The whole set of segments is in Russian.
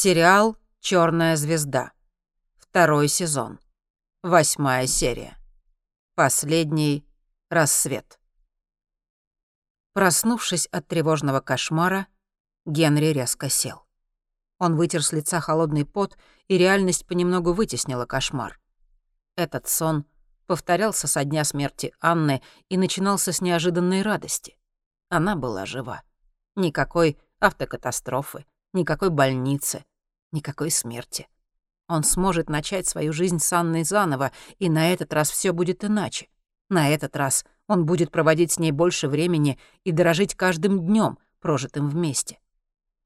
Сериал «Черная звезда». Второй сезон. Восьмая серия. Последний рассвет. Проснувшись от тревожного кошмара, Генри резко сел. Он вытер с лица холодный пот, и реальность понемногу вытеснила кошмар. Этот сон повторялся со дня смерти Анны и начинался с неожиданной радости. Она была жива. Никакой автокатастрофы, никакой больницы, никакой смерти. Он сможет начать свою жизнь с Анной заново, и на этот раз все будет иначе. На этот раз он будет проводить с ней больше времени и дорожить каждым днем, прожитым вместе.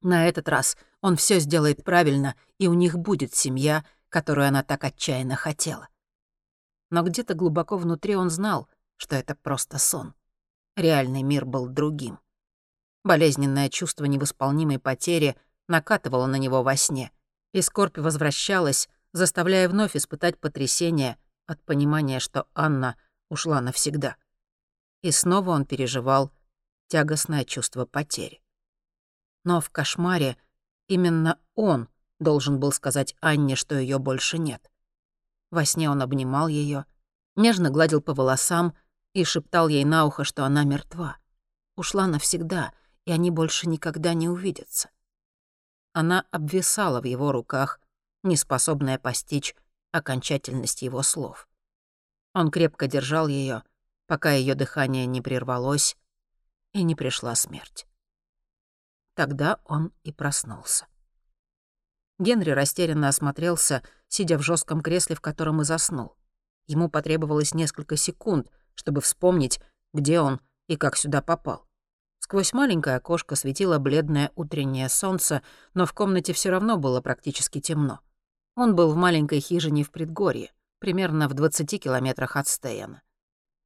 На этот раз он все сделает правильно, и у них будет семья, которую она так отчаянно хотела. Но где-то глубоко внутри он знал, что это просто сон. Реальный мир был другим. Болезненное чувство невосполнимой потери накатывало на него во сне, и скорбь возвращалась, заставляя вновь испытать потрясение от понимания, что Анна ушла навсегда. И снова он переживал тягостное чувство потери. Но в кошмаре именно он должен был сказать Анне, что ее больше нет. Во сне он обнимал ее, нежно гладил по волосам и шептал ей на ухо, что она мертва. Ушла навсегда — и они больше никогда не увидятся. Она обвисала в его руках, неспособная постичь окончательность его слов. Он крепко держал ее, пока ее дыхание не прервалось и не пришла смерть. Тогда он и проснулся. Генри растерянно осмотрелся, сидя в жестком кресле, в котором и заснул. Ему потребовалось несколько секунд, чтобы вспомнить, где он и как сюда попал. Сквозь маленькое окошко светило бледное утреннее солнце, но в комнате все равно было практически темно. Он был в маленькой хижине в предгорье, примерно в 20 километрах от Стейена.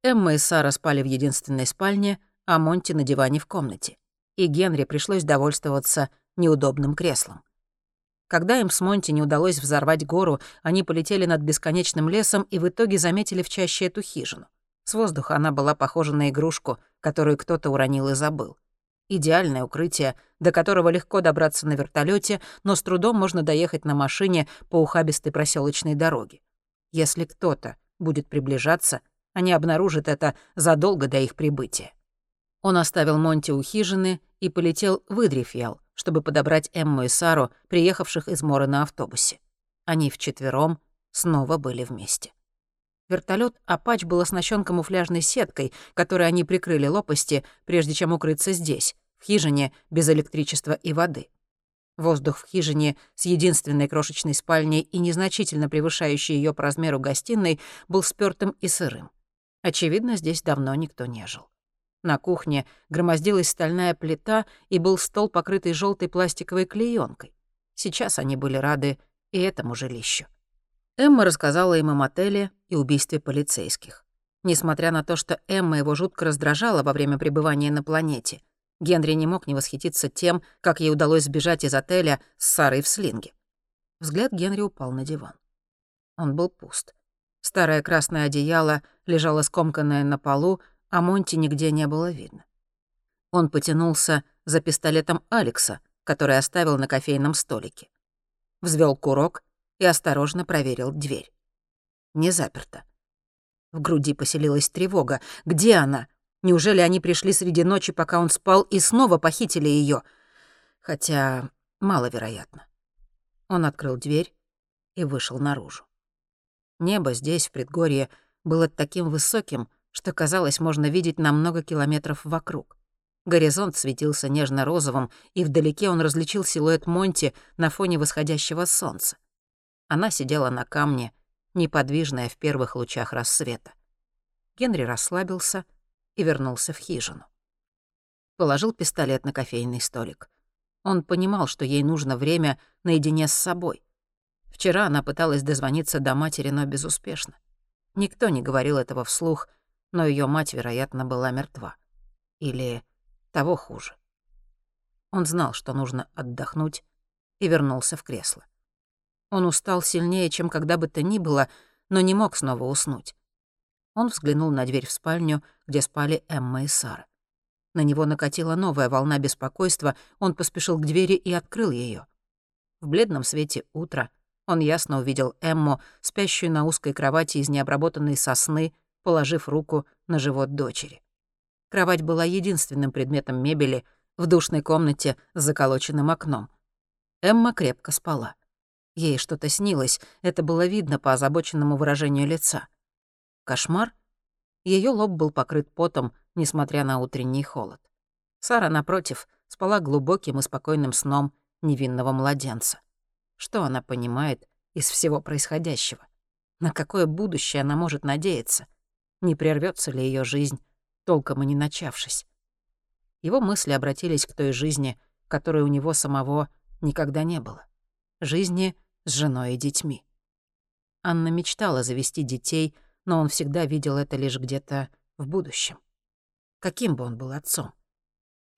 Эмма и Сара спали в единственной спальне, а Монти на диване в комнате. И Генри пришлось довольствоваться неудобным креслом. Когда им с Монти не удалось взорвать гору, они полетели над бесконечным лесом и в итоге заметили в чаще эту хижину. С воздуха она была похожа на игрушку, которую кто-то уронил и забыл. Идеальное укрытие, до которого легко добраться на вертолете, но с трудом можно доехать на машине по ухабистой проселочной дороге. Если кто-то будет приближаться, они обнаружат это задолго до их прибытия. Он оставил Монти у хижины и полетел в Идрифьял, чтобы подобрать Эмму и Сару, приехавших из Мора на автобусе. Они вчетвером снова были вместе. Вертолет «Апач» был оснащен камуфляжной сеткой, которой они прикрыли лопасти, прежде чем укрыться здесь, в хижине без электричества и воды. Воздух в хижине с единственной крошечной спальней и незначительно превышающей ее по размеру гостиной был спёртым и сырым. Очевидно, здесь давно никто не жил. На кухне громоздилась стальная плита и был стол, покрытый желтой пластиковой клеенкой. Сейчас они были рады и этому жилищу. Эмма рассказала им о мотеле и убийстве полицейских. Несмотря на то, что Эмма его жутко раздражала во время пребывания на планете, Генри не мог не восхититься тем, как ей удалось сбежать из отеля с Сарой в слинге. Взгляд Генри упал на диван. Он был пуст. Старое красное одеяло лежало скомканное на полу, а Монти нигде не было видно. Он потянулся за пистолетом Алекса, который оставил на кофейном столике. Взвел курок и осторожно проверил дверь. Не заперта. В груди поселилась тревога. Где она? Неужели они пришли среди ночи, пока он спал, и снова похитили ее? Хотя маловероятно. Он открыл дверь и вышел наружу. Небо здесь, в предгорье, было таким высоким, что, казалось, можно видеть на много километров вокруг. Горизонт светился нежно-розовым, и вдалеке он различил силуэт Монти на фоне восходящего солнца. Она сидела на камне, неподвижная в первых лучах рассвета. Генри расслабился и вернулся в хижину. Положил пистолет на кофейный столик. Он понимал, что ей нужно время наедине с собой. Вчера она пыталась дозвониться до матери, но безуспешно. Никто не говорил этого вслух, но ее мать, вероятно, была мертва. Или того хуже. Он знал, что нужно отдохнуть, и вернулся в кресло. Он устал сильнее, чем когда бы то ни было, но не мог снова уснуть. Он взглянул на дверь в спальню, где спали Эмма и Сара. На него накатила новая волна беспокойства, он поспешил к двери и открыл ее. В бледном свете утра он ясно увидел Эмму, спящую на узкой кровати из необработанной сосны, положив руку на живот дочери. Кровать была единственным предметом мебели в душной комнате с заколоченным окном. Эмма крепко спала. Ей что-то снилось, это было видно по озабоченному выражению лица. Кошмар? Ее лоб был покрыт потом, несмотря на утренний холод. Сара, напротив, спала глубоким и спокойным сном невинного младенца. Что она понимает из всего происходящего? На какое будущее она может надеяться? Не прервется ли ее жизнь, толком и не начавшись? Его мысли обратились к той жизни, которой у него самого никогда не было. Жизни с женой и детьми. Анна мечтала завести детей, но он всегда видел это лишь где-то в будущем. Каким бы он был отцом?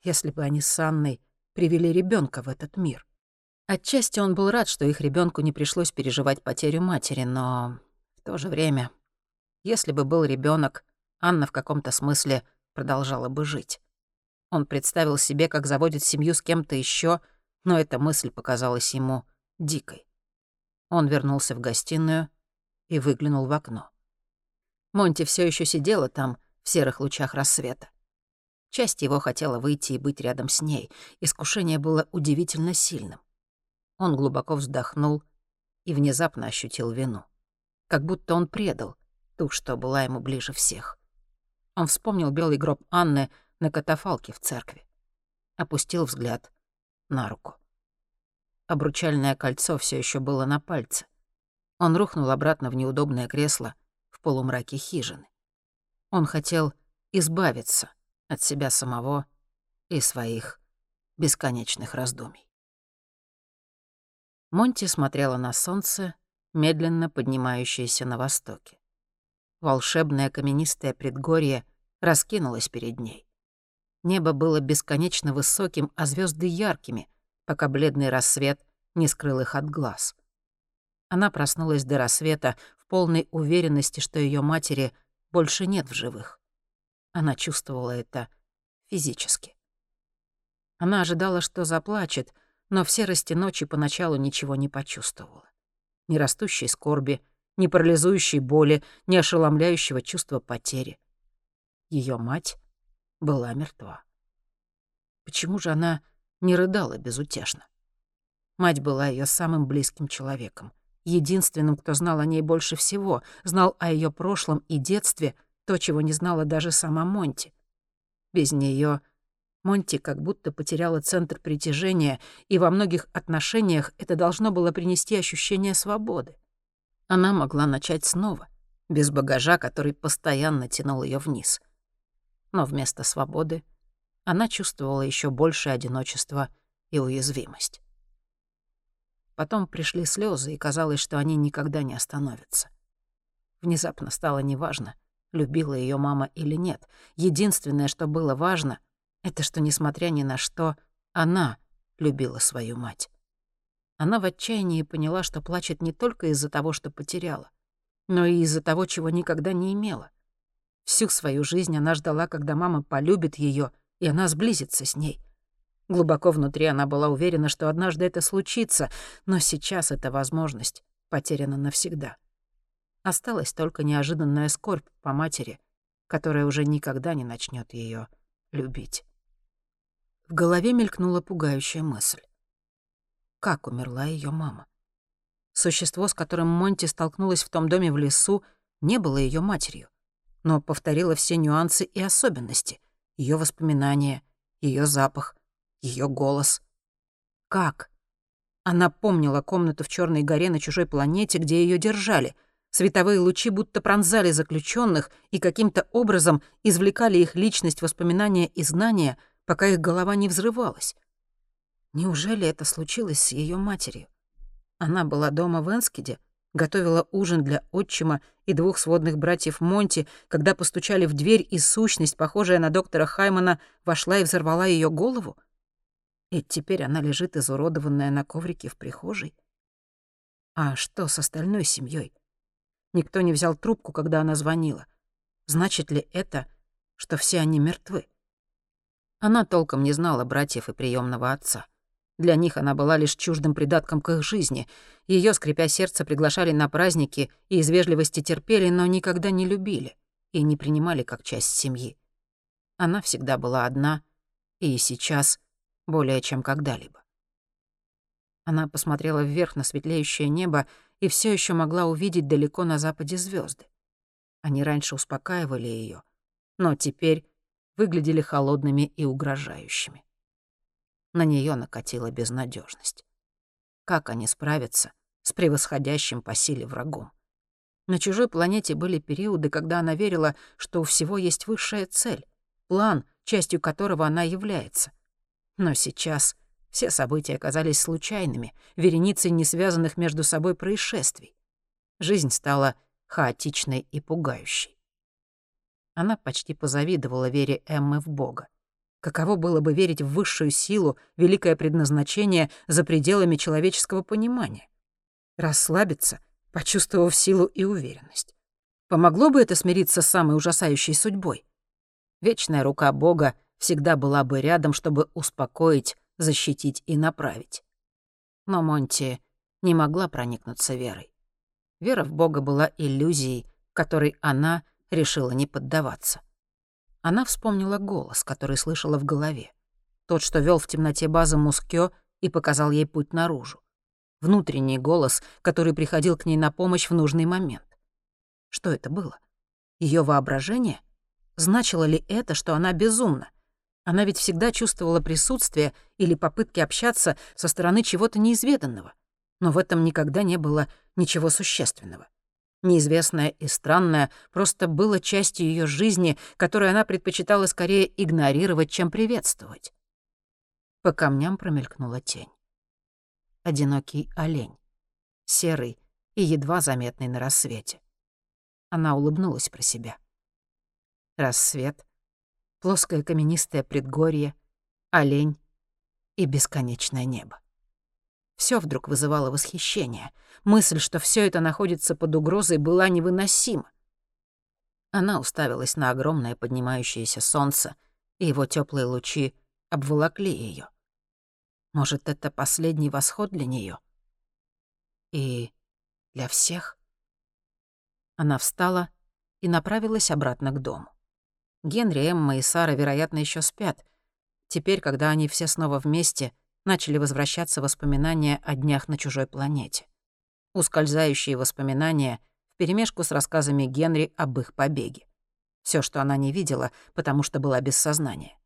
Если бы они с Анной привели ребенка в этот мир. Отчасти он был рад, что их ребенку не пришлось переживать потерю матери, но в то же время, если бы был ребенок, Анна в каком-то смысле продолжала бы жить. Он представил себе, как заводит семью с кем-то еще, но эта мысль показалась ему дикой. Он вернулся в гостиную и выглянул в окно. Монти все еще сидела там, в серых лучах рассвета. Часть его хотела выйти и быть рядом с ней. Искушение было удивительно сильным. Он глубоко вздохнул и внезапно ощутил вину. Как будто он предал ту, что была ему ближе всех. Он вспомнил белый гроб Анны на катафалке в церкви. Опустил взгляд на руку. Обручальное кольцо все еще было на пальце. Он рухнул обратно в неудобное кресло в полумраке хижины. Он хотел избавиться от себя самого и своих бесконечных раздумий. Монти смотрела на солнце, медленно поднимающееся на востоке. Волшебное каменистое предгорье раскинулось перед ней. Небо было бесконечно высоким, а звезды яркими, пока бледный рассвет не скрыл их от глаз. Она проснулась до рассвета в полной уверенности, что ее матери больше нет в живых. Она чувствовала это физически. Она ожидала, что заплачет, но в серости ночи поначалу ничего не почувствовала. Ни растущей скорби, ни парализующей боли, ни ошеломляющего чувства потери. Ее мать была мертва. Почему же она не рыдала безутешно? Мать была ее самым близким человеком, единственным, кто знал о ней больше всего, знал о ее прошлом и детстве, то, чего не знала даже сама Монти. Без нее Монти как будто потеряла центр притяжения, и во многих отношениях это должно было принести ощущение свободы. Она могла начать снова, без багажа, который постоянно тянул ее вниз. Но вместо свободы она чувствовала еще большее одиночество и уязвимость. Потом пришли слезы, и казалось, что они никогда не остановятся. Внезапно стало неважно, любила ее мама или нет. Единственное, что было важно — это что, несмотря ни на что, она любила свою мать. Она в отчаянии поняла, что плачет не только из-за того, что потеряла, но и из-за того, чего никогда не имела. Всю свою жизнь она ждала, когда мама полюбит ее, и она сблизится с ней. Глубоко внутри она была уверена, что однажды это случится, но сейчас эта возможность потеряна навсегда. Осталась только неожиданная скорбь по матери, которая уже никогда не начнет ее любить. В голове мелькнула пугающая мысль. Как умерла ее мама? Существо, с которым Монти столкнулась в том доме в лесу, не было ее матерью, но повторило все нюансы и особенности, ее воспоминания, ее запах, ее голос. Как? Она помнила комнату в Черной горе на чужой планете, где ее держали. Световые лучи будто пронзали заключенных и каким-то образом извлекали их личность, воспоминания и знания — пока их голова не взрывалась. Неужели это случилось с ее матерью? Она была дома в Энскиде, готовила ужин для отчима и двух сводных братьев Монти, когда постучали в дверь, и сущность, похожая на доктора Хаймана, вошла и взорвала ее голову? И теперь она лежит изуродованная на коврике в прихожей? А что с остальной семьей? Никто не взял трубку, когда она звонила. Значит ли это, что все они мертвы? Она толком не знала братьев и приемного отца. Для них она была лишь чуждым придатком к их жизни. Ее, скрипя сердце, приглашали на праздники и из вежливости терпели, но никогда не любили и не принимали как часть семьи. Она всегда была одна, и сейчас более чем когда-либо. Она посмотрела вверх на светлеющее небо и все еще могла увидеть далеко на западе звезды. Они раньше успокаивали ее, но теперь выглядели холодными и угрожающими. На нее накатила безнадежность. Как они справятся с превосходящим по силе врагом? На чужой планете были периоды, когда она верила, что у всего есть высшая цель, план, частью которого она является. Но сейчас все события оказались случайными, вереницей несвязанных между собой происшествий. Жизнь стала хаотичной и пугающей. Она почти позавидовала вере Эммы в Бога. Каково было бы верить в высшую силу, великое предназначение за пределами человеческого понимания? Расслабиться, почувствовав силу и уверенность. Помогло бы это смириться с самой ужасающей судьбой? Вечная рука Бога всегда была бы рядом, чтобы успокоить, защитить и направить. Но Монти не могла проникнуться верой. Вера в Бога была иллюзией, которой она решила не поддаваться. Она вспомнила голос, который слышала в голове. Тот, что вел в темноте базы Мускё и показал ей путь наружу. Внутренний голос, который приходил к ней на помощь в нужный момент. Что это было? Ее воображение? Значило ли это, что она безумна? Она ведь всегда чувствовала присутствие или попытки общаться со стороны чего-то неизведанного. Но в этом никогда не было ничего существенного неизвестное и странное, просто было частью ее жизни, которую она предпочитала скорее игнорировать, чем приветствовать. По камням промелькнула тень. Одинокий олень. Серый и едва заметный на рассвете. Она улыбнулась про себя. Рассвет, плоское каменистое предгорье, олень и бесконечное небо. Все вдруг вызывало восхищение. Мысль, что все это находится под угрозой, была невыносима. Она уставилась на огромное поднимающееся солнце, и его теплые лучи обволокли ее. Может, это последний восход для нее? И для всех? Она встала и направилась обратно к дому. Генри, Эмма и Сара, вероятно, еще спят. Теперь, когда они все снова вместе, начали возвращаться воспоминания о днях на чужой планете. Ускользающие воспоминания вперемешку с рассказами Генри об их побеге. Все, что она не видела, потому что была без сознания.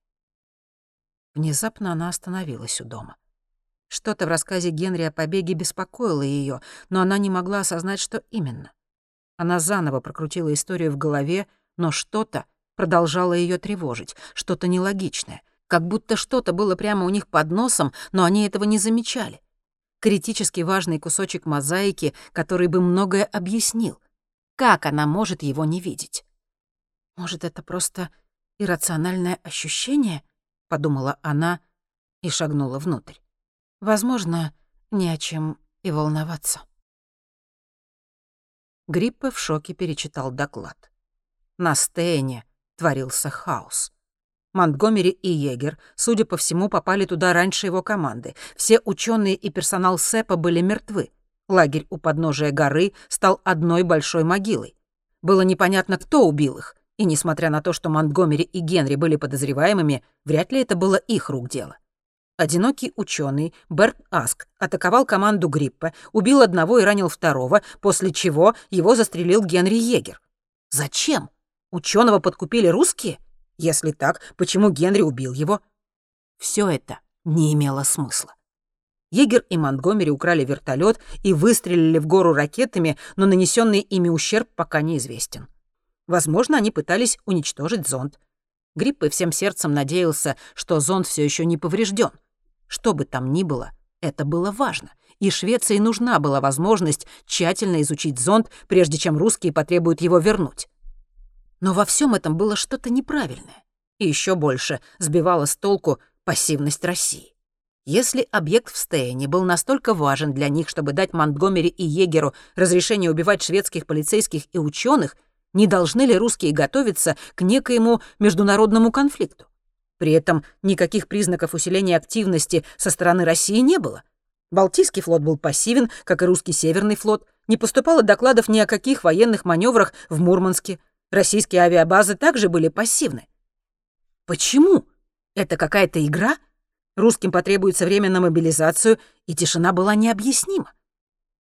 Внезапно она остановилась у дома. Что-то в рассказе Генри о побеге беспокоило ее, но она не могла осознать, что именно. Она заново прокрутила историю в голове, но что-то продолжало ее тревожить, что-то нелогичное — как будто что-то было прямо у них под носом, но они этого не замечали. Критически важный кусочек мозаики, который бы многое объяснил. Как она может его не видеть? «Может, это просто иррациональное ощущение?» — подумала она и шагнула внутрь. «Возможно, не о чем и волноваться». Гриппе в шоке перечитал доклад. На Стейне творился хаос. Монтгомери и Егер, судя по всему, попали туда раньше его команды. Все ученые и персонал СЭПа были мертвы. Лагерь у подножия горы стал одной большой могилой. Было непонятно, кто убил их, и несмотря на то, что Монтгомери и Генри были подозреваемыми, вряд ли это было их рук дело. Одинокий ученый Берт Аск атаковал команду Гриппа, убил одного и ранил второго, после чего его застрелил Генри Егер. Зачем? Ученого подкупили русские? Если так, почему Генри убил его? Все это не имело смысла. Егер и Монтгомери украли вертолет и выстрелили в гору ракетами, но нанесенный ими ущерб пока неизвестен. Возможно, они пытались уничтожить зонд. Гриппы всем сердцем надеялся, что зонд все еще не поврежден. Что бы там ни было, это было важно, и Швеции нужна была возможность тщательно изучить зонд, прежде чем русские потребуют его вернуть. Но во всем этом было что-то неправильное. И еще больше сбивала с толку пассивность России. Если объект в Стейне был настолько важен для них, чтобы дать Монтгомери и Егеру разрешение убивать шведских полицейских и ученых, не должны ли русские готовиться к некоему международному конфликту? При этом никаких признаков усиления активности со стороны России не было. Балтийский флот был пассивен, как и русский Северный флот. Не поступало докладов ни о каких военных маневрах в Мурманске. Российские авиабазы также были пассивны. Почему? Это какая-то игра? Русским потребуется время на мобилизацию, и тишина была необъяснима.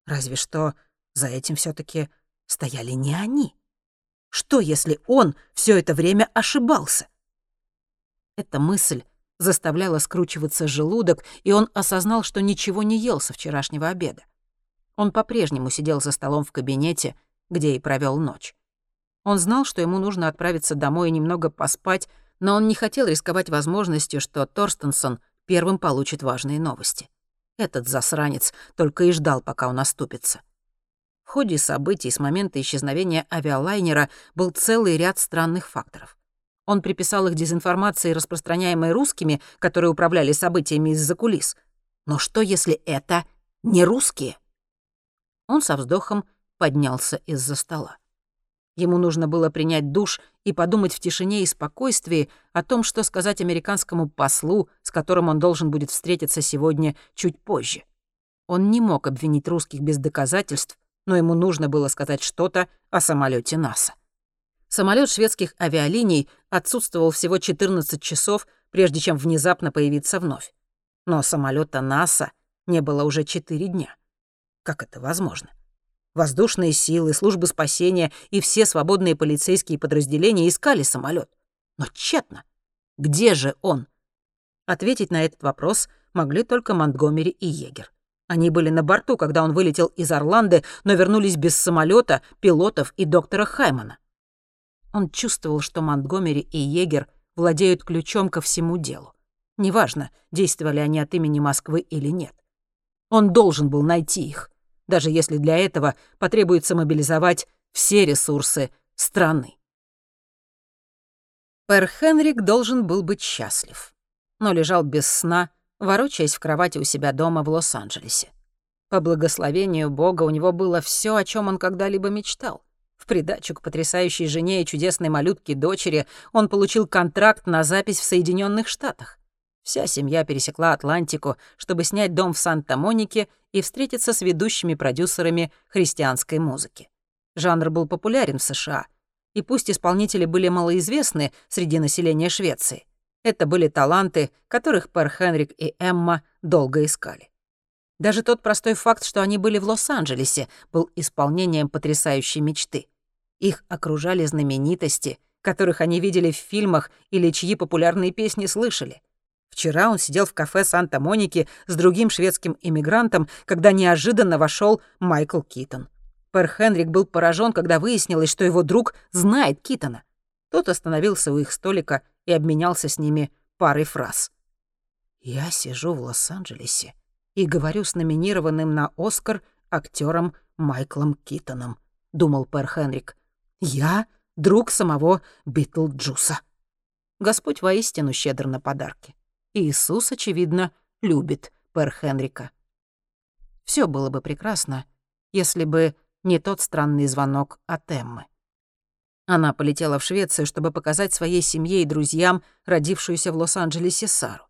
Разве что за этим все таки стояли не они. Что, если он все это время ошибался? Эта мысль заставляла скручиваться желудок, и он осознал, что ничего не ел со вчерашнего обеда. Он по-прежнему сидел за столом в кабинете, где и провел ночь. Он знал, что ему нужно отправиться домой и немного поспать, но он не хотел рисковать возможностью, что Торстенсон первым получит важные новости. Этот засранец только и ждал, пока он оступится. В ходе событий с момента исчезновения авиалайнера был целый ряд странных факторов. Он приписал их дезинформации, распространяемой русскими, которые управляли событиями из-за кулис. Но что, если это не русские? Он со вздохом поднялся из-за стола. Ему нужно было принять душ и подумать в тишине и спокойствии о том, что сказать американскому послу, с которым он должен будет встретиться сегодня чуть позже. Он не мог обвинить русских без доказательств, но ему нужно было сказать что-то о самолете НАСА. Самолет шведских авиалиний отсутствовал всего 14 часов, прежде чем внезапно появиться вновь. Но самолета НАСА не было уже 4 дня. Как это возможно? Воздушные силы, службы спасения и все свободные полицейские подразделения искали самолет. Но тщетно. Где же он? Ответить на этот вопрос могли только Монтгомери и Егер. Они были на борту, когда он вылетел из Орланды, но вернулись без самолета, пилотов и доктора Хаймана. Он чувствовал, что Монтгомери и Егер владеют ключом ко всему делу. Неважно, действовали они от имени Москвы или нет. Он должен был найти их даже если для этого потребуется мобилизовать все ресурсы страны. Пэр Хенрик должен был быть счастлив, но лежал без сна, ворочаясь в кровати у себя дома в Лос-Анджелесе. По благословению Бога у него было все, о чем он когда-либо мечтал. В придачу к потрясающей жене и чудесной малютке дочери он получил контракт на запись в Соединенных Штатах. Вся семья пересекла Атлантику, чтобы снять дом в Санта-Монике и встретиться с ведущими продюсерами христианской музыки. Жанр был популярен в США, и пусть исполнители были малоизвестны среди населения Швеции, это были таланты, которых Пэр Хенрик и Эмма долго искали. Даже тот простой факт, что они были в Лос-Анджелесе, был исполнением потрясающей мечты. Их окружали знаменитости, которых они видели в фильмах или чьи популярные песни слышали — Вчера он сидел в кафе Санта-Моники с другим шведским иммигрантом, когда неожиданно вошел Майкл Китон. Пэр Хенрик был поражен, когда выяснилось, что его друг знает Китона. Тот остановился у их столика и обменялся с ними парой фраз. «Я сижу в Лос-Анджелесе и говорю с номинированным на «Оскар» актером Майклом Китоном», — думал Пэр Хенрик. «Я друг самого Битлджуса». Господь воистину щедр на подарки. Иисус, очевидно, любит Пэр Хенрика. Все было бы прекрасно, если бы не тот странный звонок от Эммы. Она полетела в Швецию, чтобы показать своей семье и друзьям родившуюся в Лос-Анджелесе Сару.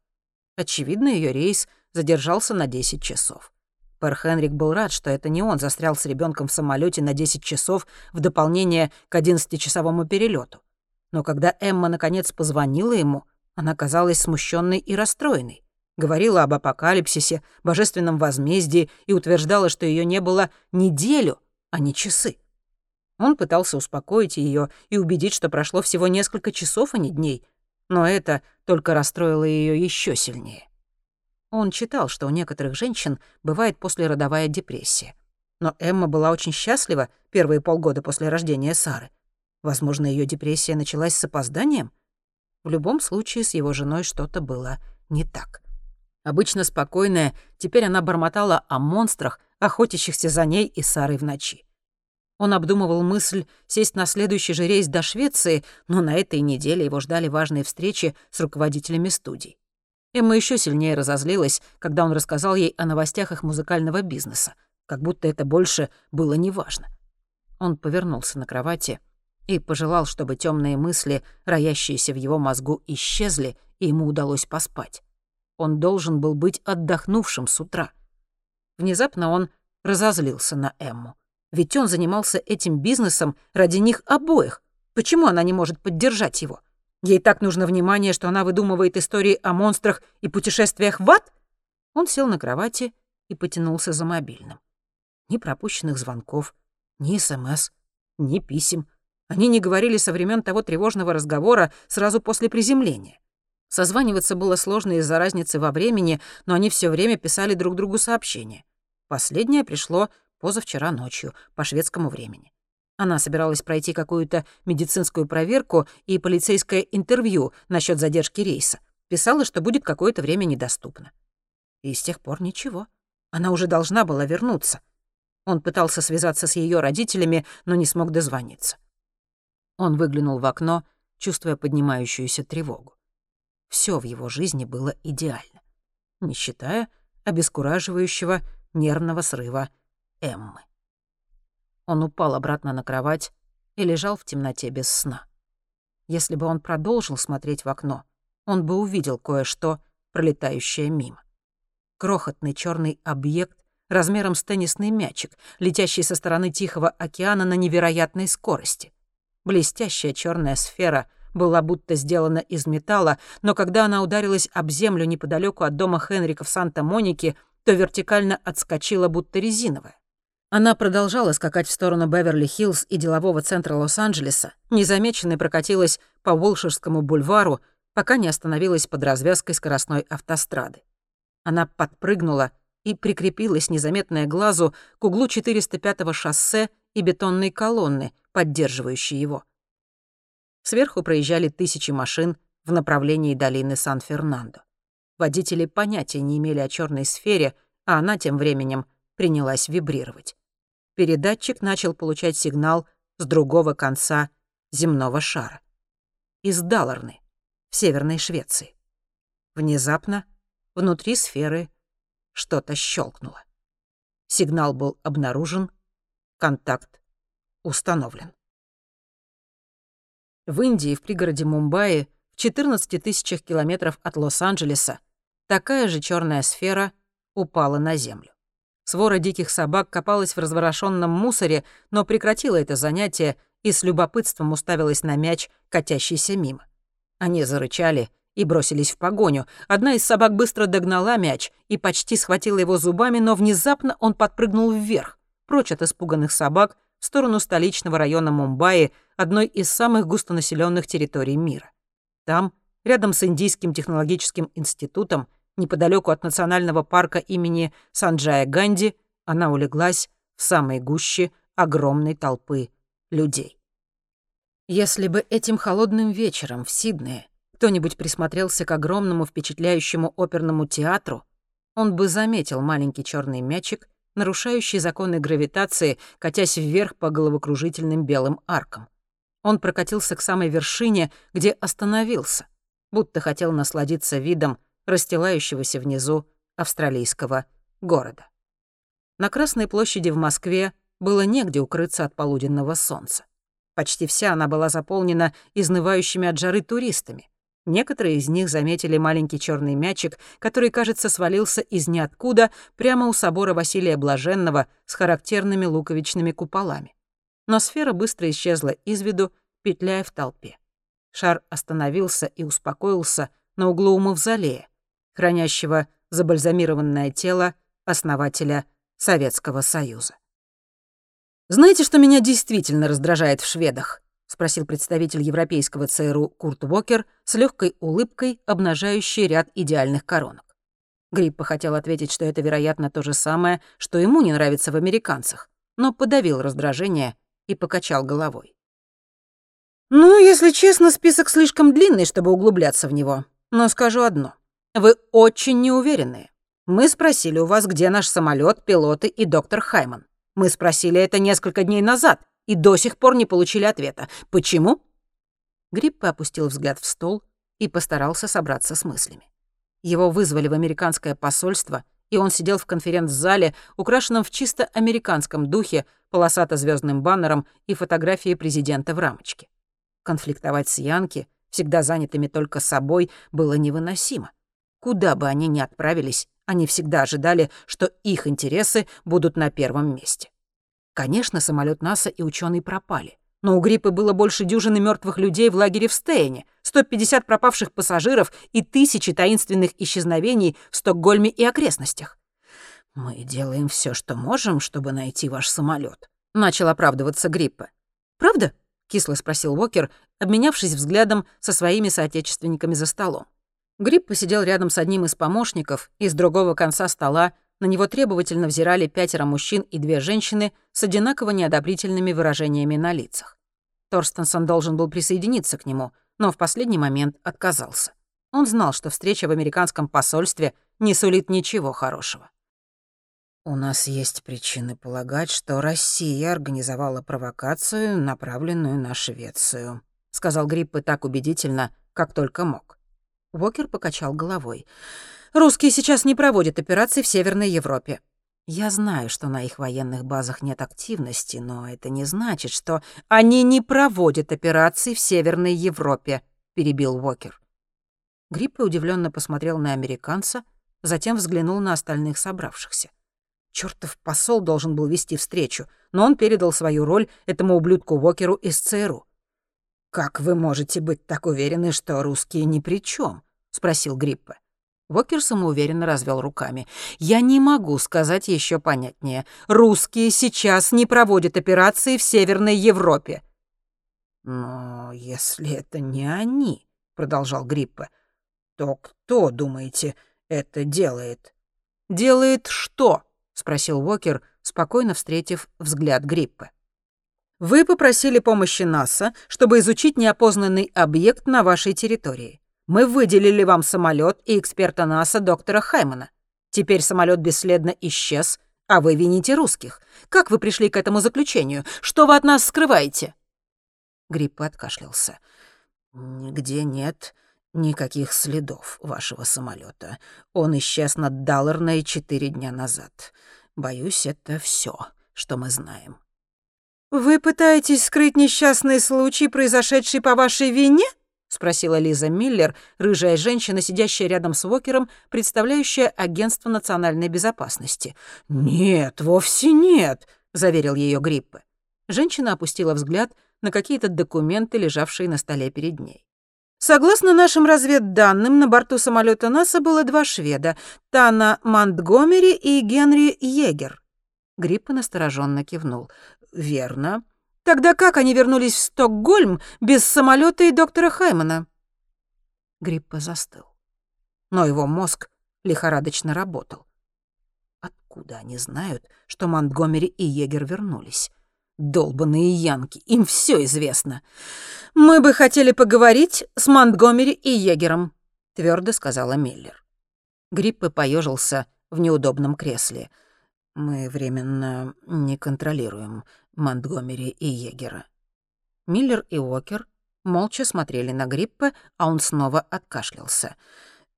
Очевидно, ее рейс задержался на 10 часов. Пэр Хенрик был рад, что это не он застрял с ребенком в самолете на 10 часов в дополнение к 11-часовому перелету. Но когда Эмма наконец позвонила ему, она казалась смущенной и расстроенной. Говорила об апокалипсисе, божественном возмездии и утверждала, что ее не было неделю, а не часы. Он пытался успокоить ее и убедить, что прошло всего несколько часов, а не дней, но это только расстроило ее еще сильнее. Он читал, что у некоторых женщин бывает послеродовая депрессия. Но Эмма была очень счастлива первые полгода после рождения Сары. Возможно, ее депрессия началась с опозданием — в любом случае с его женой что-то было не так. Обычно спокойная, теперь она бормотала о монстрах, охотящихся за ней и Сарой в ночи. Он обдумывал мысль сесть на следующий же рейс до Швеции, но на этой неделе его ждали важные встречи с руководителями студий. Эмма еще сильнее разозлилась, когда он рассказал ей о новостях их музыкального бизнеса, как будто это больше было неважно. Он повернулся на кровати — и пожелал, чтобы темные мысли, роящиеся в его мозгу, исчезли и ему удалось поспать. Он должен был быть отдохнувшим с утра. Внезапно он разозлился на Эмму. Ведь он занимался этим бизнесом ради них обоих. Почему она не может поддержать его? Ей так нужно внимание, что она выдумывает истории о монстрах и путешествиях в ад? Он сел на кровати и потянулся за мобильным. Ни пропущенных звонков, ни СМС, ни писем. Они не говорили со времен того тревожного разговора сразу после приземления. Созваниваться было сложно из-за разницы во времени, но они все время писали друг другу сообщения. Последнее пришло позавчера ночью, по шведскому времени. Она собиралась пройти какую-то медицинскую проверку и полицейское интервью насчет задержки рейса. Писала, что будет какое-то время недоступно. И с тех пор ничего. Она уже должна была вернуться. Он пытался связаться с ее родителями, но не смог дозвониться. Он выглянул в окно, чувствуя поднимающуюся тревогу. Все в его жизни было идеально, не считая обескураживающего нервного срыва Эммы. Он упал обратно на кровать и лежал в темноте без сна. Если бы он продолжил смотреть в окно, он бы увидел кое-что, пролетающее мимо. Крохотный черный объект размером с теннисный мячик, летящий со стороны Тихого океана на невероятной скорости. Блестящая черная сфера — была будто сделана из металла, но когда она ударилась об землю неподалеку от дома Хенрика в Санта-Монике, то вертикально отскочила, будто резиновая. Она продолжала скакать в сторону Беверли-Хиллз и делового центра Лос-Анджелеса, незамеченной прокатилась по Уолширскому бульвару, пока не остановилась под развязкой скоростной автострады. Она подпрыгнула и прикрепилась, незаметная глазу, к углу 405-го шоссе и бетонной колонны, поддерживающей его. Сверху проезжали тысячи машин в направлении долины Сан-Фернандо. Водители понятия не имели о черной сфере, а она тем временем принялась вибрировать. Передатчик начал получать сигнал с другого конца земного шара. Из Даларны, в Северной Швеции. Внезапно внутри сферы что-то щелкнуло. Сигнал был обнаружен, контакт установлен. В Индии, в пригороде Мумбаи, в 14 тысячах километров от Лос-Анджелеса, такая же черная сфера упала на землю. Свора диких собак копалась в разворошенном мусоре, но прекратила это занятие и с любопытством уставилась на мяч, катящийся мимо. Они зарычали и бросились в погоню. Одна из собак быстро догнала мяч и почти схватила его зубами, но внезапно он подпрыгнул вверх, прочь от испуганных собак, в сторону столичного района Мумбаи, одной из самых густонаселенных территорий мира. Там, рядом с Индийским технологическим институтом, неподалеку от национального парка имени Санджая Ганди, она улеглась в самой гуще огромной толпы людей. Если бы этим холодным вечером в Сиднее кто-нибудь присмотрелся к огромному впечатляющему оперному театру, он бы заметил маленький черный мячик, нарушающий законы гравитации, катясь вверх по головокружительным белым аркам. Он прокатился к самой вершине, где остановился, будто хотел насладиться видом расстилающегося внизу австралийского города. На Красной площади в Москве было негде укрыться от полуденного солнца. Почти вся она была заполнена изнывающими от жары туристами. Некоторые из них заметили маленький черный мячик, который, кажется, свалился из ниоткуда прямо у собора Василия Блаженного с характерными луковичными куполами. Но сфера быстро исчезла из виду, петляя в толпе. Шар остановился и успокоился на углу у мавзолея, хранящего забальзамированное тело основателя Советского Союза. Знаете, что меня действительно раздражает в шведах? — спросил представитель европейского ЦРУ Курт Уокер с легкой улыбкой, обнажающей ряд идеальных коронок. Гриппа хотел ответить, что это, вероятно, то же самое, что ему не нравится в американцах, но подавил раздражение и покачал головой. «Ну, если честно, список слишком длинный, чтобы углубляться в него. Но скажу одно. Вы очень неуверенные. Мы спросили у вас, где наш самолет, пилоты и доктор Хайман. Мы спросили это несколько дней назад, и до сих пор не получили ответа. Почему?» Гриппе опустил взгляд в стол и постарался собраться с мыслями. Его вызвали в американское посольство, и он сидел в конференц-зале, украшенном в чисто американском духе, полосато звездным баннером и фотографией президента в рамочке. Конфликтовать с Янки, всегда занятыми только собой, было невыносимо. Куда бы они ни отправились, они всегда ожидали, что их интересы будут на первом месте. Конечно, самолет НАСА и ученые пропали. Но у гриппы было больше дюжины мертвых людей в лагере в Стейне, 150 пропавших пассажиров и тысячи таинственных исчезновений в Стокгольме и окрестностях. «Мы делаем все, что можем, чтобы найти ваш самолет, начал оправдываться гриппа. «Правда?» — кисло спросил Уокер, обменявшись взглядом со своими соотечественниками за столом. Грипп посидел рядом с одним из помощников, и с другого конца стола на него требовательно взирали пятеро мужчин и две женщины с одинаково неодобрительными выражениями на лицах. Торстенсон должен был присоединиться к нему, но в последний момент отказался. Он знал, что встреча в американском посольстве не сулит ничего хорошего. «У нас есть причины полагать, что Россия организовала провокацию, направленную на Швецию», — сказал Гриппе так убедительно, как только мог. Вокер покачал головой. «Русские сейчас не проводят операций в Северной Европе. Я знаю, что на их военных базах нет активности, но это не значит, что они не проводят операций в Северной Европе», — перебил Вокер. Гриппе удивленно посмотрел на американца, затем взглянул на остальных собравшихся. Чёртов посол должен был вести встречу, но он передал свою роль этому ублюдку Вокеру из ЦРУ. «Как вы можете быть так уверены, что русские ни при чем? спросил Гриппе. Вокер самоуверенно развел руками. «Я не могу сказать еще понятнее. Русские сейчас не проводят операции в Северной Европе». «Но если это не они», — продолжал Гриппе, — «то кто, думаете, это делает?» «Делает что?» — спросил Уокер, спокойно встретив взгляд Гриппе. Вы попросили помощи НАСА, чтобы изучить неопознанный объект на вашей территории. Мы выделили вам самолет и эксперта НАСА доктора Хаймана. Теперь самолет бесследно исчез, а вы вините русских. Как вы пришли к этому заключению? Что вы от нас скрываете?» Грипп откашлялся. «Нигде нет никаких следов вашего самолета. Он исчез над Далларной четыре дня назад. Боюсь, это все, что мы знаем». «Вы пытаетесь скрыть несчастный случай, произошедший по вашей вине?» — спросила Лиза Миллер, рыжая женщина, сидящая рядом с Вокером, представляющая Агентство национальной безопасности. «Нет, вовсе нет», — заверил ее Гриппе. Женщина опустила взгляд на какие-то документы, лежавшие на столе перед ней. Согласно нашим разведданным, на борту самолета НАСА было два шведа — Тана Монтгомери и Генри Егер. Гриппе настороженно кивнул. «Верно. Тогда как они вернулись в Стокгольм без самолета и доктора Хаймана?» Гриппа застыл. Но его мозг лихорадочно работал. Откуда они знают, что Монтгомери и Егер вернулись? Долбаные янки, им все известно. «Мы бы хотели поговорить с Монтгомери и Егером», — твердо сказала Миллер. Гриппе поежился в неудобном кресле — мы временно не контролируем Монтгомери и Егера. Миллер и Уокер молча смотрели на Гриппа, а он снова откашлялся.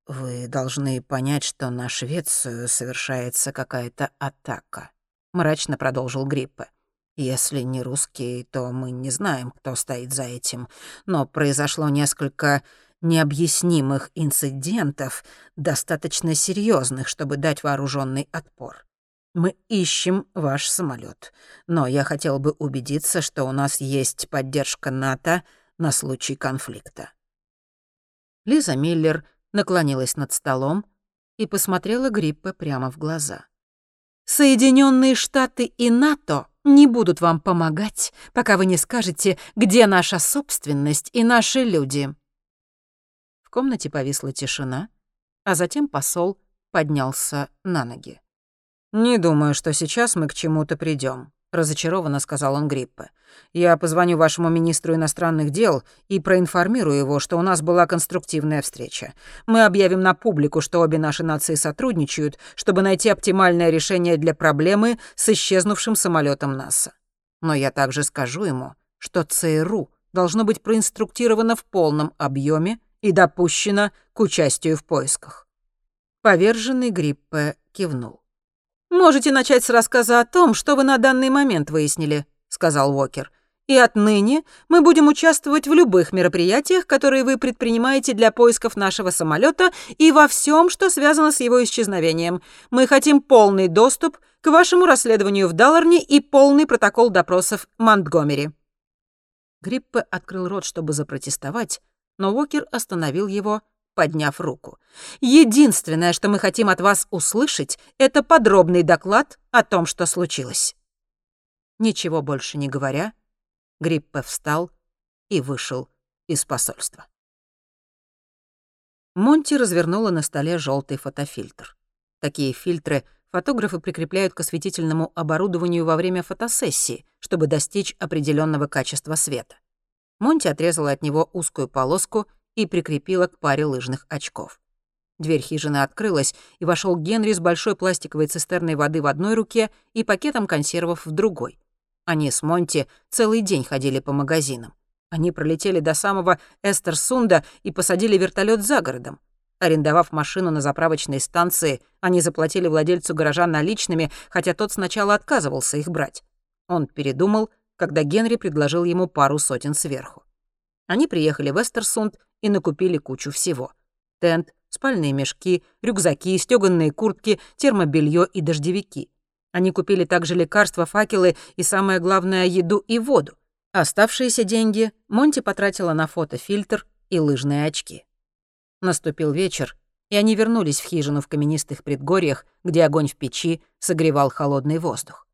«Вы должны понять, что на Швецию совершается какая-то атака», — мрачно продолжил Гриппа. «Если не русские, то мы не знаем, кто стоит за этим. Но произошло несколько необъяснимых инцидентов, достаточно серьезных, чтобы дать вооруженный отпор. Мы ищем ваш самолет, но я хотел бы убедиться, что у нас есть поддержка НАТО на случай конфликта». Лиза Миллер наклонилась над столом и посмотрела Гриппе прямо в глаза. «Соединенные Штаты и НАТО не будут вам помогать, пока вы не скажете, где наша собственность и наши люди». В комнате повисла тишина, а затем посол поднялся на ноги. «Не думаю, что сейчас мы к чему-то придем, разочарованно сказал он Гриппе. «Я позвоню вашему министру иностранных дел и проинформирую его, что у нас была конструктивная встреча. Мы объявим на публику, что обе наши нации сотрудничают, чтобы найти оптимальное решение для проблемы с исчезнувшим самолетом НАСА. Но я также скажу ему, что ЦРУ должно быть проинструктировано в полном объеме и допущено к участию в поисках». Поверженный Гриппе кивнул. «Можете начать с рассказа о том, что вы на данный момент выяснили», — сказал Уокер. и отныне мы будем участвовать в любых мероприятиях, которые вы предпринимаете для поисков нашего самолета и во всем, что связано с его исчезновением. Мы хотим полный доступ к вашему расследованию в Далларне и полный протокол допросов Монтгомери». Гриппе открыл рот, чтобы запротестовать, но Уокер остановил его, подняв руку. «Единственное, что мы хотим от вас услышать, это подробный доклад о том, что случилось». Ничего больше не говоря, Гриппе встал и вышел из посольства. Монти развернула на столе желтый фотофильтр. Такие фильтры фотографы прикрепляют к осветительному оборудованию во время фотосессии, чтобы достичь определенного качества света. Монти отрезала от него узкую полоску и прикрепила к паре лыжных очков. Дверь хижины открылась, и вошел Генри с большой пластиковой цистерной воды в одной руке и пакетом консервов в другой. Они с Монти целый день ходили по магазинам. Они пролетели до самого Эстерсунда и посадили вертолет за городом. Арендовав машину на заправочной станции, они заплатили владельцу гаража наличными, хотя тот сначала отказывался их брать. Он передумал, когда Генри предложил ему пару сотен сверху. Они приехали в Эстерсунд и накупили кучу всего. Тент, спальные мешки, рюкзаки, стёганные куртки, термобелье и дождевики. Они купили также лекарства, факелы и, самое главное, еду и воду. Оставшиеся деньги Монти потратила на фотофильтр и лыжные очки. Наступил вечер, и они вернулись в хижину в каменистых предгорьях, где огонь в печи согревал холодный воздух.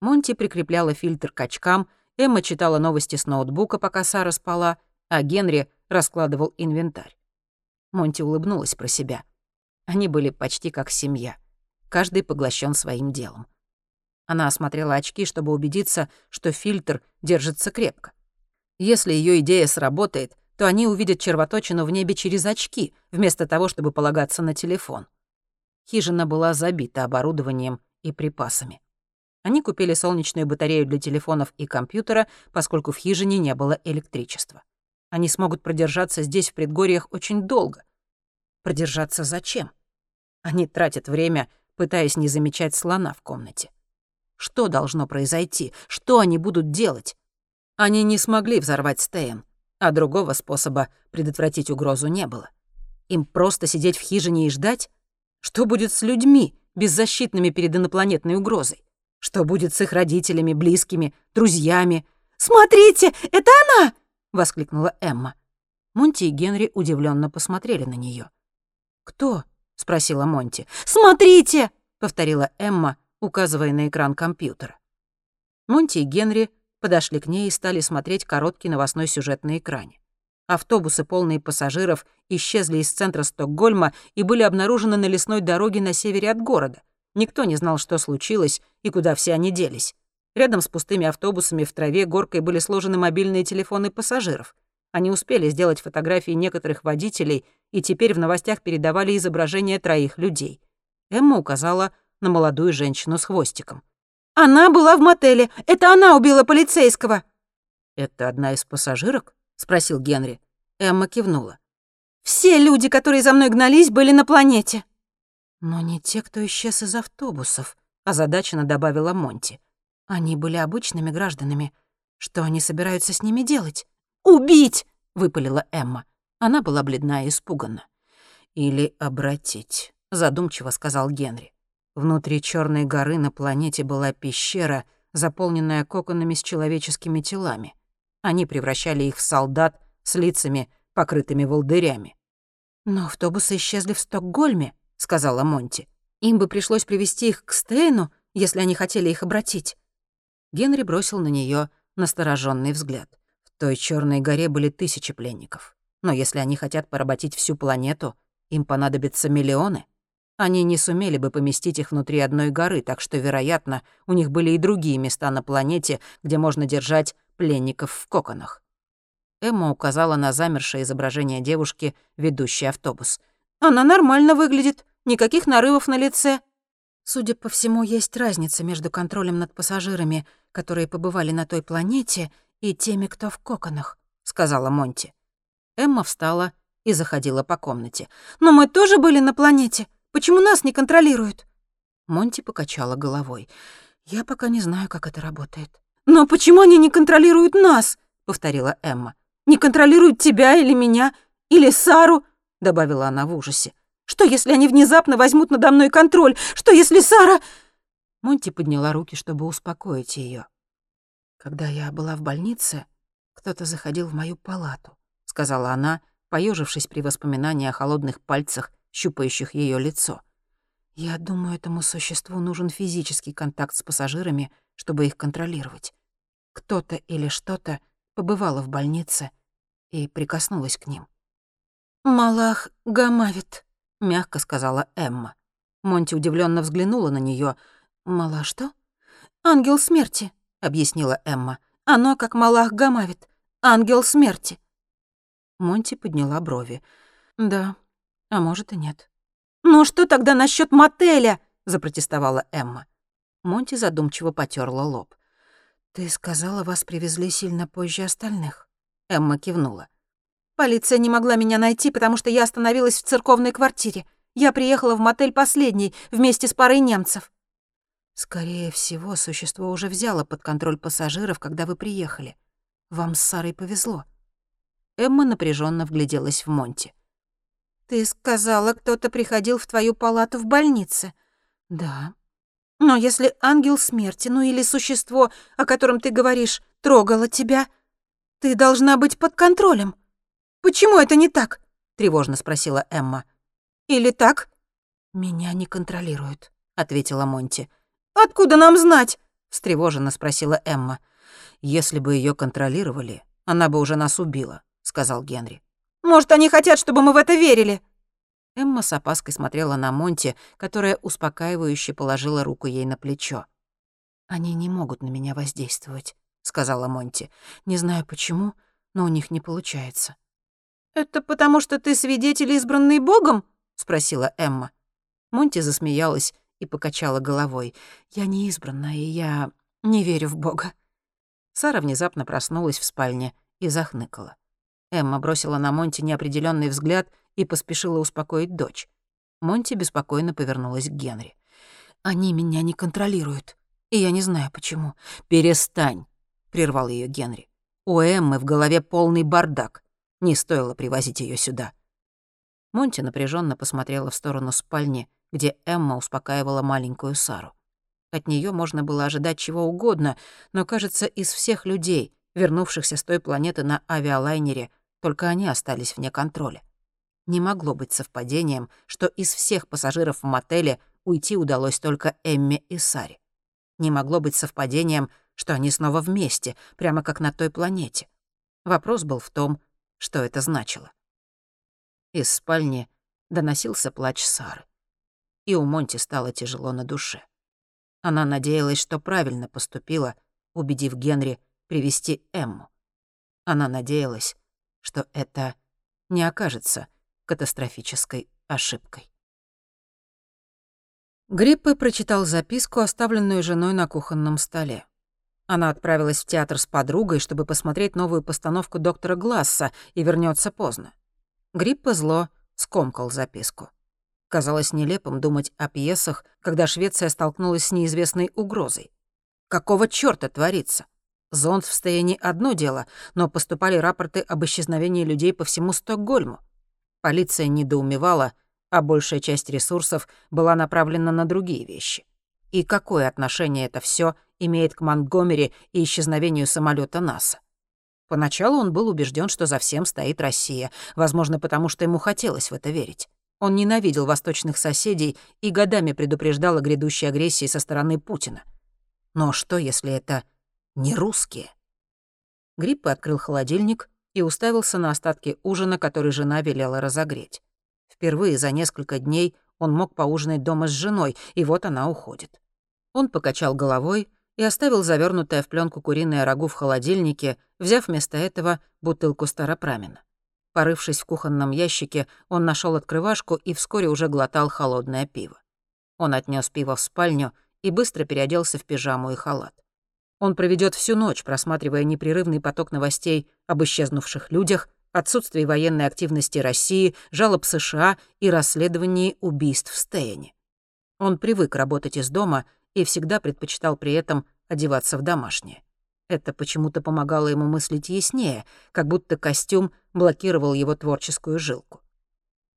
Монти прикрепляла фильтр к очкам, Эмма читала новости с ноутбука, пока Сара спала, а Генри раскладывал инвентарь. Монти улыбнулась про себя. Они были почти как семья. Каждый поглощен своим делом. Она осмотрела очки, чтобы убедиться, что фильтр держится крепко. Если ее идея сработает, то они увидят червоточину в небе через очки, вместо того, чтобы полагаться на телефон. Хижина была забита оборудованием и припасами. Они купили солнечную батарею для телефонов и компьютера, поскольку в хижине не было электричества. Они смогут продержаться здесь, в предгорьях, очень долго. Продержаться зачем? Они тратят время, пытаясь не замечать слона в комнате. Что должно произойти? Что они будут делать? Они не смогли взорвать Стейн, а другого способа предотвратить угрозу не было. Им просто сидеть в хижине и ждать? Что будет с людьми, беззащитными перед инопланетной угрозой? Что будет с их родителями, близкими, друзьями? «Смотрите, это она!» — воскликнула Эмма. Монти и Генри удивленно посмотрели на нее. «Кто?» — спросила Монти. «Смотрите!» — повторила Эмма, указывая на экран компьютера. Монти и Генри подошли к ней и стали смотреть короткий новостной сюжет на экране. Автобусы, полные пассажиров, исчезли из центра Стокгольма и были обнаружены на лесной дороге на севере от города. Никто не знал, что случилось и куда все они делись. Рядом с пустыми автобусами в траве горкой были сложены мобильные телефоны пассажиров. Они успели сделать фотографии некоторых водителей и теперь в новостях передавали изображения троих людей. Эмма указала на молодую женщину с хвостиком. «Она была в мотеле. Это она убила полицейского». «Это одна из пассажирок?» — спросил Генри. Эмма кивнула. «Все люди, которые за мной гнались, были на планете». «Но не те, кто исчез из автобусов», — озадаченно добавила Монти. «Они были обычными гражданами. Что они собираются с ними делать?» «Убить!» — выпалила Эмма. Она была бледна и испуганна. «Или обратить», — задумчиво сказал Генри. Внутри Черной горы на планете была пещера, заполненная коконами с человеческими телами. Они превращали их в солдат с лицами, покрытыми волдырями. «Но автобусы исчезли в Стокгольме», — сказала Монти. «Им бы пришлось привести их к Стейну, если они хотели их обратить». Генри бросил на нее настороженный взгляд. В той Черной горе были тысячи пленников. Но если они хотят поработить всю планету, им понадобятся миллионы. Они не сумели бы поместить их внутри одной горы, так что, вероятно, у них были и другие места на планете, где можно держать пленников в коконах. Эмма указала на замершее изображение девушки, ведущей автобус. «Она нормально выглядит, никаких нарывов на лице». «Судя по всему, есть разница между контролем над пассажирами, которые побывали на той планете, и теми, кто в коконах», — сказала Монти. Эмма встала и заходила по комнате. «Но мы тоже были на планете. Почему нас не контролируют?» Монти покачала головой. «Я пока не знаю, как это работает. «Но почему они не контролируют нас?» — повторила Эмма. «Не контролируют тебя или меня, или Сару?» — добавила она в ужасе. «Что, если они внезапно возьмут надо мной контроль? Что, если Сара...» Монти подняла руки, чтобы успокоить ее. «Когда я была в больнице, кто-то заходил в мою палату», — сказала она, поежившись при воспоминании о холодных пальцах, щупающих ее лицо. «Я думаю, этому существу нужен физический контакт с пассажирами, чтобы их контролировать. Кто-то или что-то побывало в больнице и прикоснулось к ним. «Малах Гамавит», — мягко сказала Эмма. Монти удивленно взглянула на нее. «Мала что?» «Ангел смерти», — объяснила Эмма. «Оно как Малах Гамавит. Ангел смерти». Монти подняла брови. «Да, а может и нет». «Ну что тогда насчет мотеля?» — запротестовала Эмма. Монти задумчиво потерла лоб. «Ты сказала, вас привезли сильно позже остальных?» Эмма кивнула. «Полиция не могла меня найти, потому что я остановилась в церковной квартире. Я приехала в мотель последний, вместе с парой немцев». «Скорее всего, существо уже взяло под контроль пассажиров, когда вы приехали. Вам с Сарой повезло». Эмма напряженно вгляделась в Монти. «Ты сказала, кто-то приходил в твою палату в больнице?» «Да». Но если ангел смерти, ну или существо, о котором ты говоришь, трогало тебя, ты должна быть под контролем. Почему это не так? тревожно спросила Эмма. Или так? Меня не контролируют, ответила Монти. Откуда нам знать? встревоженно спросила Эмма. Если бы ее контролировали, она бы уже нас убила, сказал Генри. Может, они хотят, чтобы мы в это верили? Эмма с опаской смотрела на Монти, которая успокаивающе положила руку ей на плечо. «Они не могут на меня воздействовать», — сказала Монти. «Не знаю почему, но у них не получается». «Это потому, что ты свидетель, избранный Богом?» — спросила Эмма. Монти засмеялась и покачала головой. «Я не избранная, я не верю в Бога». Сара внезапно проснулась в спальне и захныкала. Эмма бросила на Монти неопределенный взгляд — и поспешила успокоить дочь. Монти беспокойно повернулась к Генри. «Они меня не контролируют, и я не знаю почему». «Перестань», — прервал ее Генри. «У Эммы в голове полный бардак. Не стоило привозить ее сюда». Монти напряженно посмотрела в сторону спальни, где Эмма успокаивала маленькую Сару. От нее можно было ожидать чего угодно, но, кажется, из всех людей, вернувшихся с той планеты на авиалайнере, только они остались вне контроля. Не могло быть совпадением, что из всех пассажиров в мотеле уйти удалось только Эмме и Саре. Не могло быть совпадением, что они снова вместе, прямо как на той планете. Вопрос был в том, что это значило. Из спальни доносился плач Сары. И у Монти стало тяжело на душе. Она надеялась, что правильно поступила, убедив Генри привести Эмму. Она надеялась, что это не окажется катастрофической ошибкой. Гриппе прочитал записку, оставленную женой на кухонном столе. Она отправилась в театр с подругой, чтобы посмотреть новую постановку доктора Гласса и вернется поздно. Гриппе зло скомкал записку. Казалось нелепым думать о пьесах, когда Швеция столкнулась с неизвестной угрозой. Какого чёрта творится? Зонд в состоянии одно дело, но поступали рапорты об исчезновении людей по всему Стокгольму. Полиция недоумевала, а большая часть ресурсов была направлена на другие вещи. И какое отношение это все имеет к Монтгомери и исчезновению самолета НАСА? Поначалу он был убежден, что за всем стоит Россия, возможно, потому что ему хотелось в это верить. Он ненавидел восточных соседей и годами предупреждал о грядущей агрессии со стороны Путина. Но что, если это не русские? Гриппы открыл холодильник и уставился на остатки ужина, который жена велела разогреть. Впервые за несколько дней он мог поужинать дома с женой, и вот она уходит. Он покачал головой и оставил завернутое в пленку куриное рагу в холодильнике, взяв вместо этого бутылку старопрамена. Порывшись в кухонном ящике, он нашел открывашку и вскоре уже глотал холодное пиво. Он отнес пиво в спальню и быстро переоделся в пижаму и халат. Он проведет всю ночь, просматривая непрерывный поток новостей об исчезнувших людях, отсутствии военной активности России, жалоб США и расследовании убийств в Стейне. Он привык работать из дома и всегда предпочитал при этом одеваться в домашнее. Это почему-то помогало ему мыслить яснее, как будто костюм блокировал его творческую жилку.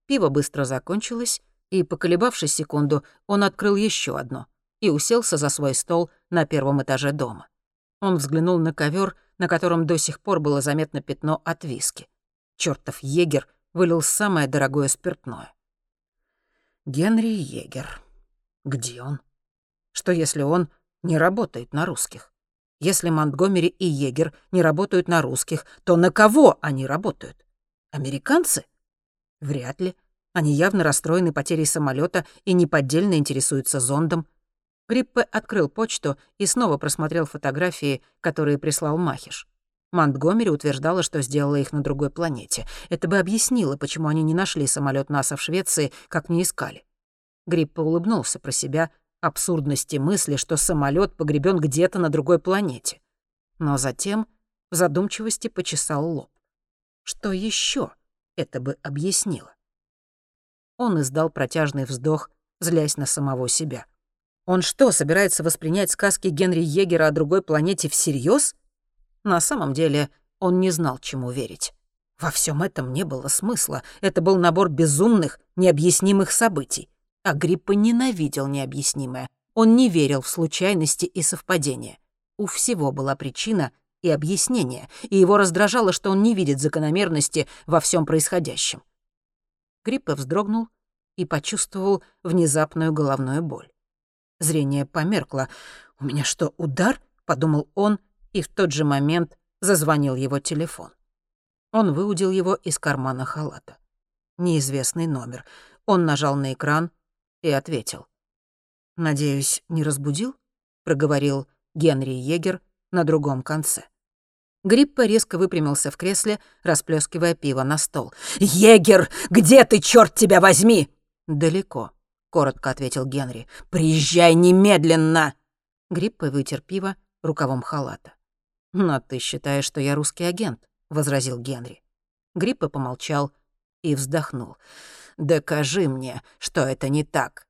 Пиво быстро закончилось, и, поколебавшись секунду, он открыл еще одно и уселся за свой стол на первом этаже дома. Он взглянул на ковер, на котором до сих пор было заметно пятно от виски. Чёртов егер вылил самое дорогое спиртное. Генри Егер. Где он? Что если он не работает на русских? Если Монтгомери и Егер не работают на русских, то на кого они работают? Американцы? Вряд ли. Они явно расстроены потерей самолета и неподдельно интересуются зондом. Гриппе открыл почту и снова просмотрел фотографии, которые прислал Махиш. Монтгомери утверждала, что сделала их на другой планете. Это бы объяснило, почему они не нашли самолет НАСА в Швеции, как не искали. Гриппе улыбнулся про себя абсурдности мысли, что самолет погребен где-то на другой планете. Но затем в задумчивости почесал лоб. Что еще это бы объяснило? Он издал протяжный вздох, злясь на самого себя. Он что, собирается воспринять сказки Генри Егера о другой планете всерьез? На самом деле он не знал, чему верить. Во всем этом не было смысла. Это был набор безумных, необъяснимых событий. А Гриппа ненавидел необъяснимое. Он не верил в случайности и совпадения. У всего была причина и объяснение, и его раздражало, что он не видит закономерности во всем происходящем. Гриппа вздрогнул и почувствовал внезапную головную боль. Зрение померкло. «У меня что, удар?» — подумал он, и в тот же момент зазвонил его телефон. Он выудил его из кармана халата. Неизвестный номер. Он нажал на экран и ответил. «Надеюсь, не разбудил?» — проговорил Генри Егер на другом конце. Гриппа резко выпрямился в кресле, расплескивая пиво на стол. «Егер, где ты, черт тебя возьми?» «Далеко», — коротко ответил Генри. «Приезжай немедленно!» Гриппа вытер пиво рукавом халата. «Но ты считаешь, что я русский агент?» — возразил Генри. Гриппа помолчал и вздохнул. Докажи мне, что это не так».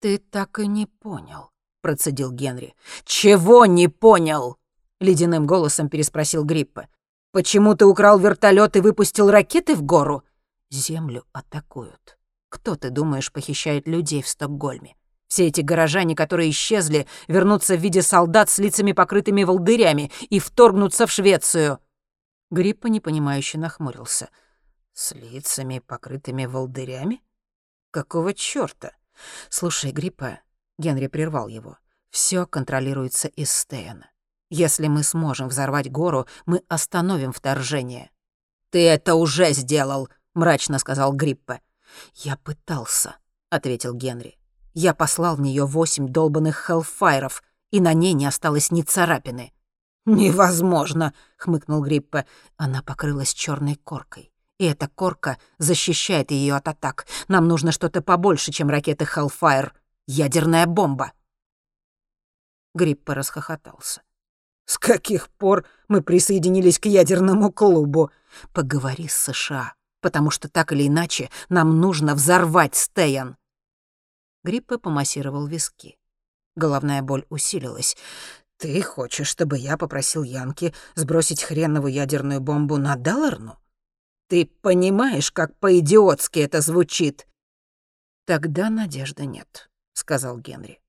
«Ты так и не понял», — процедил Генри. «Чего не понял?» — ледяным голосом переспросил Гриппа. «Почему ты украл вертолет и выпустил ракеты в гору?» «Землю атакуют. Кто, ты думаешь, похищает людей в Стокгольме? Все эти горожане, которые исчезли, вернутся в виде солдат с лицами покрытыми волдырями и вторгнутся в Швецию». Гриппа непонимающе нахмурился — с лицами, покрытыми волдырями? Какого чёрта? Слушай, Гриппа, Генри прервал его. Всё контролируется из Стейна. Если мы сможем взорвать гору, мы остановим вторжение. Ты это уже сделал, мрачно сказал Гриппа. Я пытался, ответил Генри. Я послал в неё восемь долбанных хеллфайров, и на ней не осталось ни царапины. «Невозможно!» — хмыкнул Гриппа. Она покрылась чёрной коркой. И эта корка защищает ее от атак. Нам нужно что-то побольше, чем ракеты Hellfire. Ядерная бомба. Гриппа расхохотался. «С каких пор мы присоединились к ядерному клубу? Поговори с США, потому что так или иначе нам нужно взорвать Стейн». Гриппа помассировал виски. Головная боль усилилась. «Ты хочешь, чтобы я попросил Янки сбросить хреновую ядерную бомбу на Далларну? Ты понимаешь, как по-идиотски это звучит?» «Тогда надежды нет», — сказал Генри.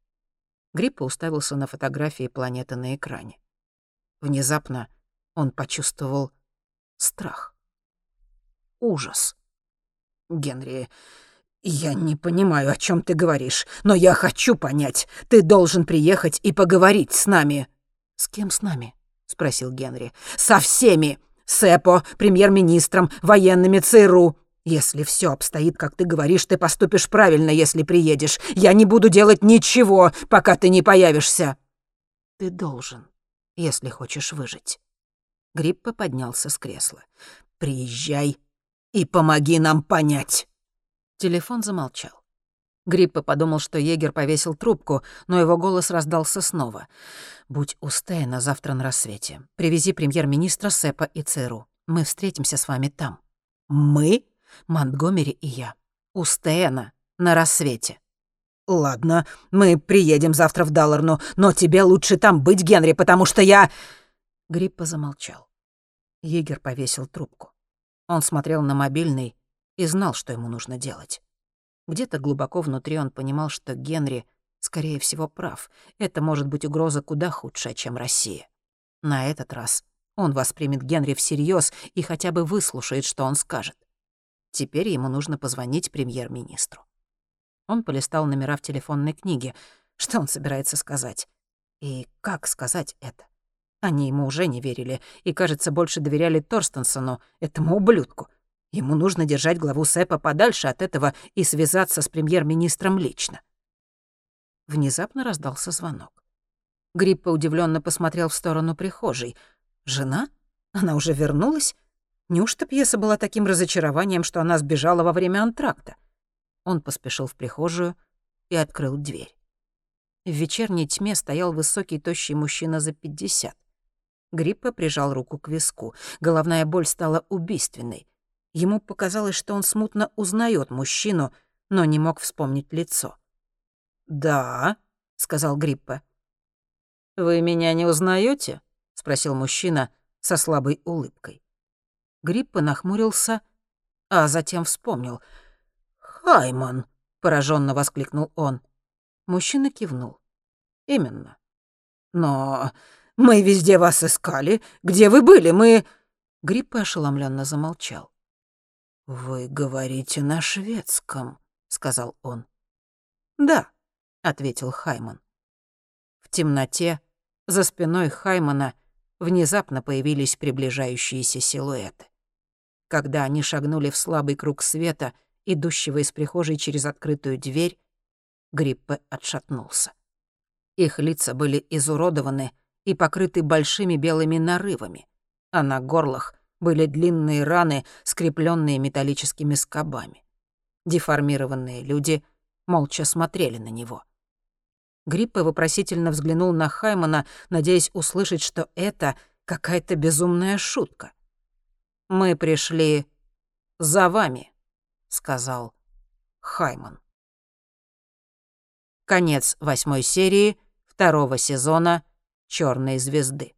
Гриппа уставился на фотографии планеты на экране. Внезапно он почувствовал страх. Ужас. «Генри, я не понимаю, о чем ты говоришь, но я хочу понять. Ты должен приехать и поговорить с нами». «С кем с нами?» — спросил Генри. «Со всеми! СЭПО, премьер-министром, военными ЦРУ. Если все обстоит, как ты говоришь, ты поступишь правильно, если приедешь. Я не буду делать ничего, пока ты не появишься. Ты должен, если хочешь выжить. Гриппа поднялся с кресла. Приезжай и помоги нам понять. Телефон замолчал. Гриппа подумал, что егер повесил трубку, но его голос раздался снова. «Будь у Стейна завтра на рассвете. Привези премьер-министра Сэпа и ЦРУ. Мы встретимся с вами там». «Мы?» «Монтгомери и я. У Стейна на рассвете». «Ладно, мы приедем завтра в Далларну, но тебе лучше там быть, Генри, потому что я...» Гриппа замолчал. Егер повесил трубку. Он смотрел на мобильный и знал, что ему нужно делать. Где-то глубоко внутри он понимал, что Генри, скорее всего, прав. Это может быть угроза куда худшая, чем Россия. На этот раз он воспримет Генри всерьез и хотя бы выслушает, что он скажет. Теперь ему нужно позвонить премьер-министру. Он полистал номера в телефонной книге. Что он собирается сказать? И как сказать это? Они ему уже не верили и, кажется, больше доверяли Торстенсону, этому ублюдку. Ему нужно держать главу СЭПа подальше от этого и связаться с премьер-министром лично. Внезапно раздался звонок. Гриппа удивленно посмотрел в сторону прихожей. «Жена? Она уже вернулась? Неужто пьеса была таким разочарованием, что она сбежала во время антракта?» Он поспешил в прихожую и открыл дверь. В вечерней тьме стоял высокий тощий мужчина за пятьдесят. Гриппа прижал руку к виску. Головная боль стала убийственной. Ему показалось, что он смутно узнает мужчину, но не мог вспомнить лицо. «Да», — сказал Гриппа. «Вы меня не узнаете? спросил мужчина со слабой улыбкой. Гриппа нахмурился, а затем вспомнил. «Хайман!» — пораженно воскликнул он. Мужчина кивнул. «Именно. Но мы везде вас искали. Где вы были? Мы...» Гриппа ошеломленно замолчал. «Вы говорите на шведском», — сказал он. «Да», — ответил Хайман. В темноте за спиной Хаймана внезапно появились приближающиеся силуэты. Когда они шагнули в слабый круг света, идущего из прихожей через открытую дверь, Гриппе отшатнулся. Их лица были изуродованы и покрыты большими белыми нарывами, а на горлах были длинные раны, скрепленные металлическими скобами. Деформированные люди молча смотрели на него. Гриппе вопросительно взглянул на Хаймана, надеясь услышать, что это какая-то безумная шутка. «Мы пришли за вами», — сказал Хайман. Конец восьмой серии второго сезона «Чёрной звезды».